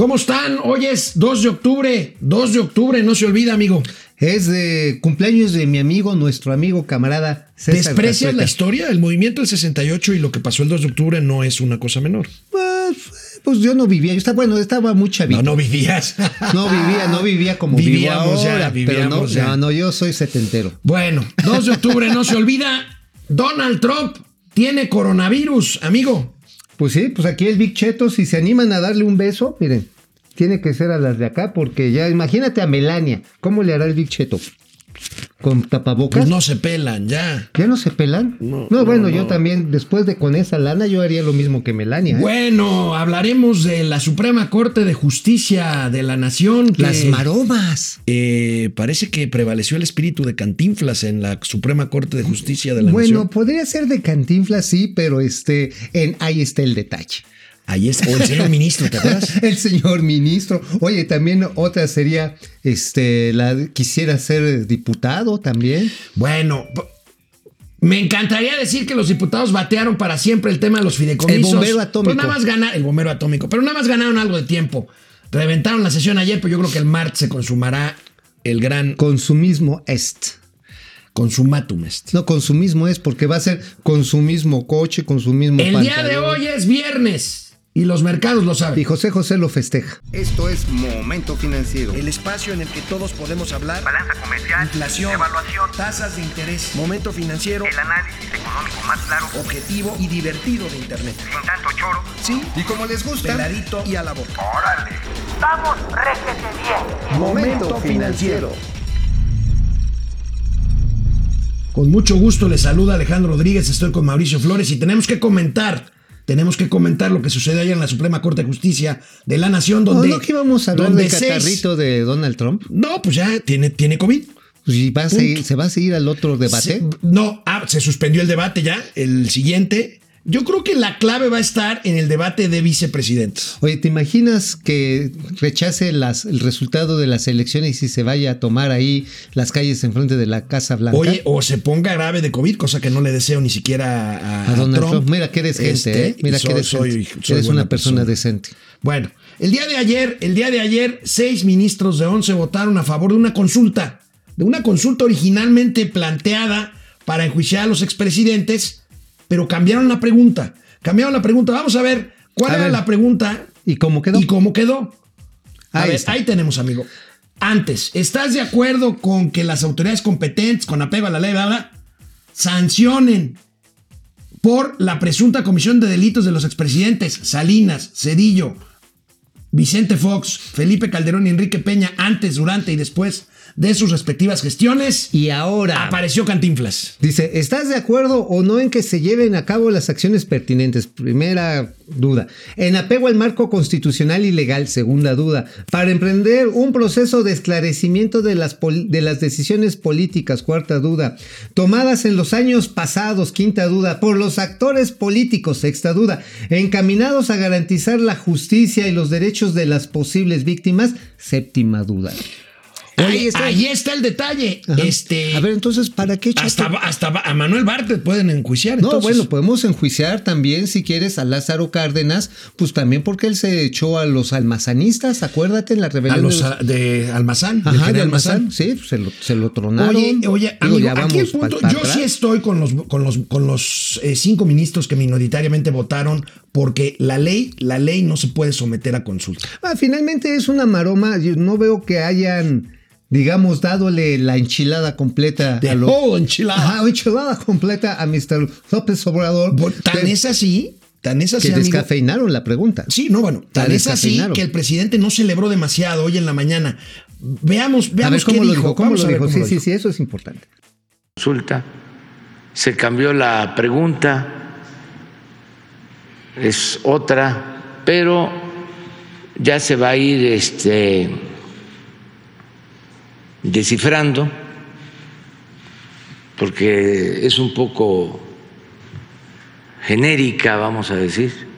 ¿Cómo están? Hoy es 2 de octubre, 2 de octubre, no se olvida, amigo. Es de cumpleaños de mi amigo, nuestro amigo camarada César ¿Desprecias la historia? El movimiento del 68 y lo que pasó el 2 de octubre no es una cosa menor. Pues, pues yo no vivía, yo estaba, bueno, estaba muy chavito. No, no vivías. No vivía, no vivía como Vivíamos vivo ya, ahora, pero no, vivíamos ya. no, no, yo soy setentero. Bueno, 2 de octubre, no se olvida. Donald Trump tiene coronavirus, amigo. Pues sí, pues aquí el Big Cheto, si se animan a darle un beso, miren, tiene que ser a las de acá, porque ya, imagínate a Melania, ¿cómo le hará el Big Cheto? ¿Con tapabocas? Pues no se pelan, ya. ¿Ya no se pelan? No, No, no, bueno, no. yo también, después de con esa lana, yo haría lo mismo que Melania. ¿eh? Bueno, hablaremos de la Suprema Corte de Justicia de la Nación. que, Las maromas. eh, parece que prevaleció el espíritu de Cantinflas en la Suprema Corte de Justicia de la Bueno, Nación. podría ser de cantinflas, sí, pero este, en, ahí está el detalle. Ahí es, o el señor ministro, ¿te acuerdas? El señor ministro. Oye, también otra sería, este, la quisiera ser diputado también. Bueno, me encantaría decir que los diputados batearon para siempre el tema de los fideicomisos. El bombero atómico. Pues nada más ganaron, el bombero atómico, pero nada más ganaron algo de tiempo. Reventaron la sesión ayer, pero yo creo que el martes se consumará el gran Consumismo est. consumatum este. No, consumismo es porque va a ser consumismo coche, consumismo El día de hoy es viernes y los mercados lo Y saben. José José lo festeja. Esto es Momento Financiero. El espacio en el que todos podemos hablar. balanza comercial, Inflación, evaluación, tasas de interés, momento financiero, el análisis económico más claro, objetivo y divertido de Internet. sin tanto choro. Sí, Y como les gusta, peladito y a la boca. ¡Órale! ¡Vamos, réjete bien! Momento Financiero. Con mucho gusto les saluda Alejandro Rodríguez, estoy con Mauricio Flores y tenemos que comentar, tenemos que comentar lo que sucedió ayer en la Suprema Corte de Justicia de la Nación, ¿No, donde... no que íbamos a hablar donde del catarrito de Donald Trump? No, pues ya tiene, tiene COVID. Pues, ¿y va a seguir- ¿Se va a seguir al otro debate? Se- no, ah, se suspendió el debate ya, el siguiente. Yo creo que la clave va a estar en el debate de vicepresidentes. Oye, ¿te imaginas que rechace las, el resultado de las elecciones y se vaya a tomar ahí las calles enfrente de la Casa Blanca? Oye, o se ponga grave de COVID, cosa que no le deseo ni siquiera a, a Donald Trump. Trump. Mira que eres gente, Este, ¿eh? Mira y que soy- eres, soy- gente. soy Eres una persona, decente. Bueno, el día de ayer, el día de ayer, seis ministros de once votaron a favor de una consulta, de una consulta originalmente planteada para enjuiciar a los expresidentes, pero cambiaron la pregunta. Cambiaron la pregunta. Vamos a ver cuál A era ver. la pregunta ¿Y cómo quedó? y cómo quedó. A Ahí ver, está. ahí tenemos, amigo. Antes, ¿estás de acuerdo con que las autoridades competentes, con apego a la ley, bla, bla, sancionen por la presunta comisión de delitos de los expresidentes Salinas, Cedillo, Vicente Fox, Felipe Calderón y Enrique Peña antes, durante y después de sus respectivas gestiones? Y ahora, Apareció Cantinflas. dice, ¿estás de acuerdo o no en que se lleven a cabo las acciones pertinentes? Primera duda. En apego al marco constitucional y legal, segunda duda. Para emprender un proceso de esclarecimiento de las, de las decisiones políticas, cuarta duda. Tomadas en los años pasados, quinta duda. Por los actores políticos, sexta duda. Encaminados a garantizar la justicia y los derechos de las posibles víctimas, séptima duda. Ahí está, ahí está el detalle. Ajá. Este, A ver, entonces, ¿para qué hasta, hasta a Manuel Bartlett pueden enjuiciar. No, entonces. bueno, podemos enjuiciar también, si quieres, a Lázaro Cárdenas, pues también porque él se echó a los almazanistas, acuérdate en la a rebelión. los de a- de Almazán. Ajá, de Almazán, sí, pues, se lo, se lo tronaron. Oye, oye, Digo, amigo, ya aquí el vamos punto, yo atrás. sí estoy con los, con los, con los eh, cinco ministros que minoritariamente votaron porque la ley, la ley no se puede someter a consulta. Ah, finalmente es una maroma, yo no veo que hayan, digamos, dadole la enchilada completa De a lo- oh, enchilada. Ajá, enchilada completa a Mr. López Obrador. Tan que, es así, tan es así, que amigo. descafeinaron la pregunta. Sí, no, bueno, tan es así que el presidente no celebró demasiado hoy en la mañana. Veamos, a ver veamos cómo qué lo dijo. dijo, cómo Vamos lo dijo. cómo Sí, lo sí, dijo. sí, eso es importante. consulta, se cambió la pregunta, es otra, pero ya se va a ir este, descifrando, porque es un poco genérica, vamos a decir.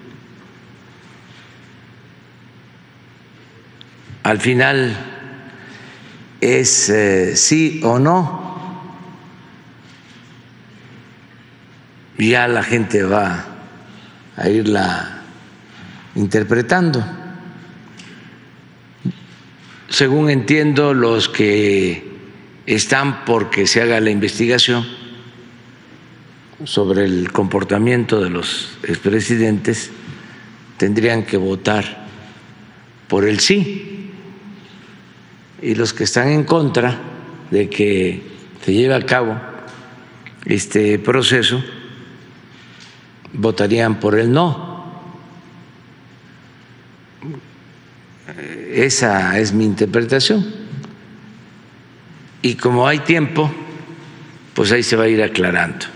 Al final es eh, sí o no. ya la gente va a irla interpretando. Según entiendo, los que están porque se haga la investigación sobre el comportamiento de los expresidentes tendrían que votar por el sí y los que están en contra de que se lleve a cabo este proceso votarían por el no. Esa es mi interpretación. Y como hay tiempo, pues ahí se va a ir aclarando.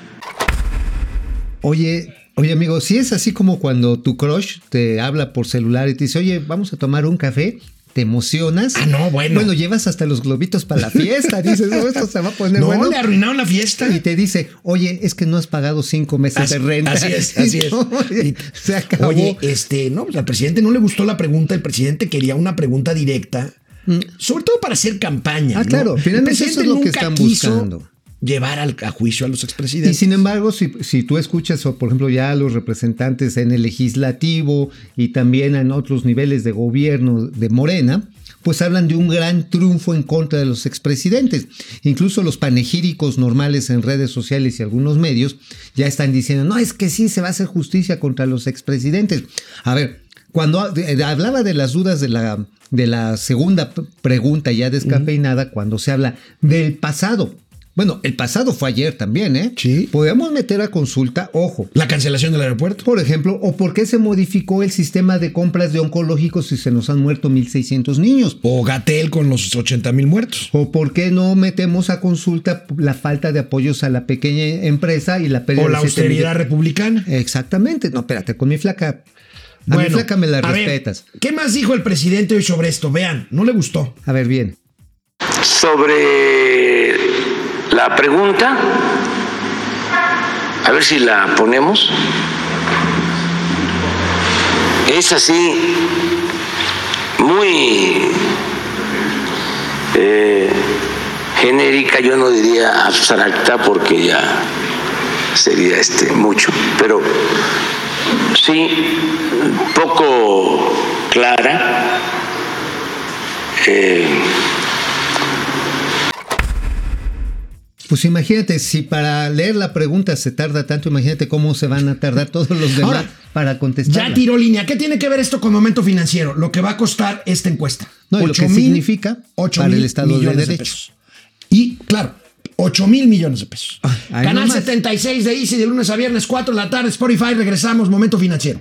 Oye, oye amigo, si es así como cuando tu crush te habla por celular y te dice, oye, vamos a tomar un café, te emocionas. Ah, no, bueno. Bueno, llevas hasta los globitos para la fiesta. Dices, no, esto se va a poner No, bueno. le arruinaron la fiesta. Y te dice, oye, es que no has pagado cinco meses Así, de renta. así es, así es. No, oye, se acabó. Oye, este, no, pues al presidente no le gustó la pregunta, el presidente quería una pregunta directa, sobre todo para hacer campaña. Mm. Ah, ¿no? claro, El finalmente eso es lo que están quiso buscando. Llevar al- a juicio a los Y expresidentes. sin embargo, si, si tú escuchas, por ejemplo, ya a los representantes en el legislativo y también en otros niveles de gobierno de Morena, pues hablan de un gran triunfo en contra de los expresidentes. Incluso los panegíricos normales en redes sociales y algunos medios ya están diciendo, no, es que sí se va a hacer justicia contra los expresidentes. A ver, cuando hablaba de las dudas de la, de la segunda pregunta ya descafeinada, cuando se habla del pasado. Bueno, el pasado fue ayer también, ¿eh? Sí. Podemos meter a consulta, ojo, La cancelación del aeropuerto. por ejemplo, o por qué se modificó el sistema de compras de oncológicos si se nos han muerto 1.600 niños. O Gatel con los 80 mil muertos. ¿O por qué no metemos a consulta la falta de apoyos a la pequeña empresa y la pérdida O la de austeridad republicana. Exactamente. No, espérate, con mi flaca. A mi flaca me la ver, respetas. ¿Qué más dijo el presidente hoy sobre esto? Vean, no le gustó. A ver, bien. Sobre la pregunta, a ver si la ponemos. Es así, muy eh, genérica, yo no diría abstracta porque ya sería este mucho, pero sí poco clara. eh, Pues imagínate, si para leer la pregunta se tarda tanto, imagínate cómo se van a tardar todos los demás Ahora, para contestar. Ya tiró línea. ¿Qué tiene que ver esto con momento financiero? Lo que va a costar esta encuesta. No, y lo Ocho que mil- significa ocho para el mil Estado de millones Derecho. pesos. Y, claro, 8 mil millones de pesos. Ah, Canal nomás. 76 de Easy de lunes a viernes, 4 de la tarde, Spotify. Regresamos, momento financiero.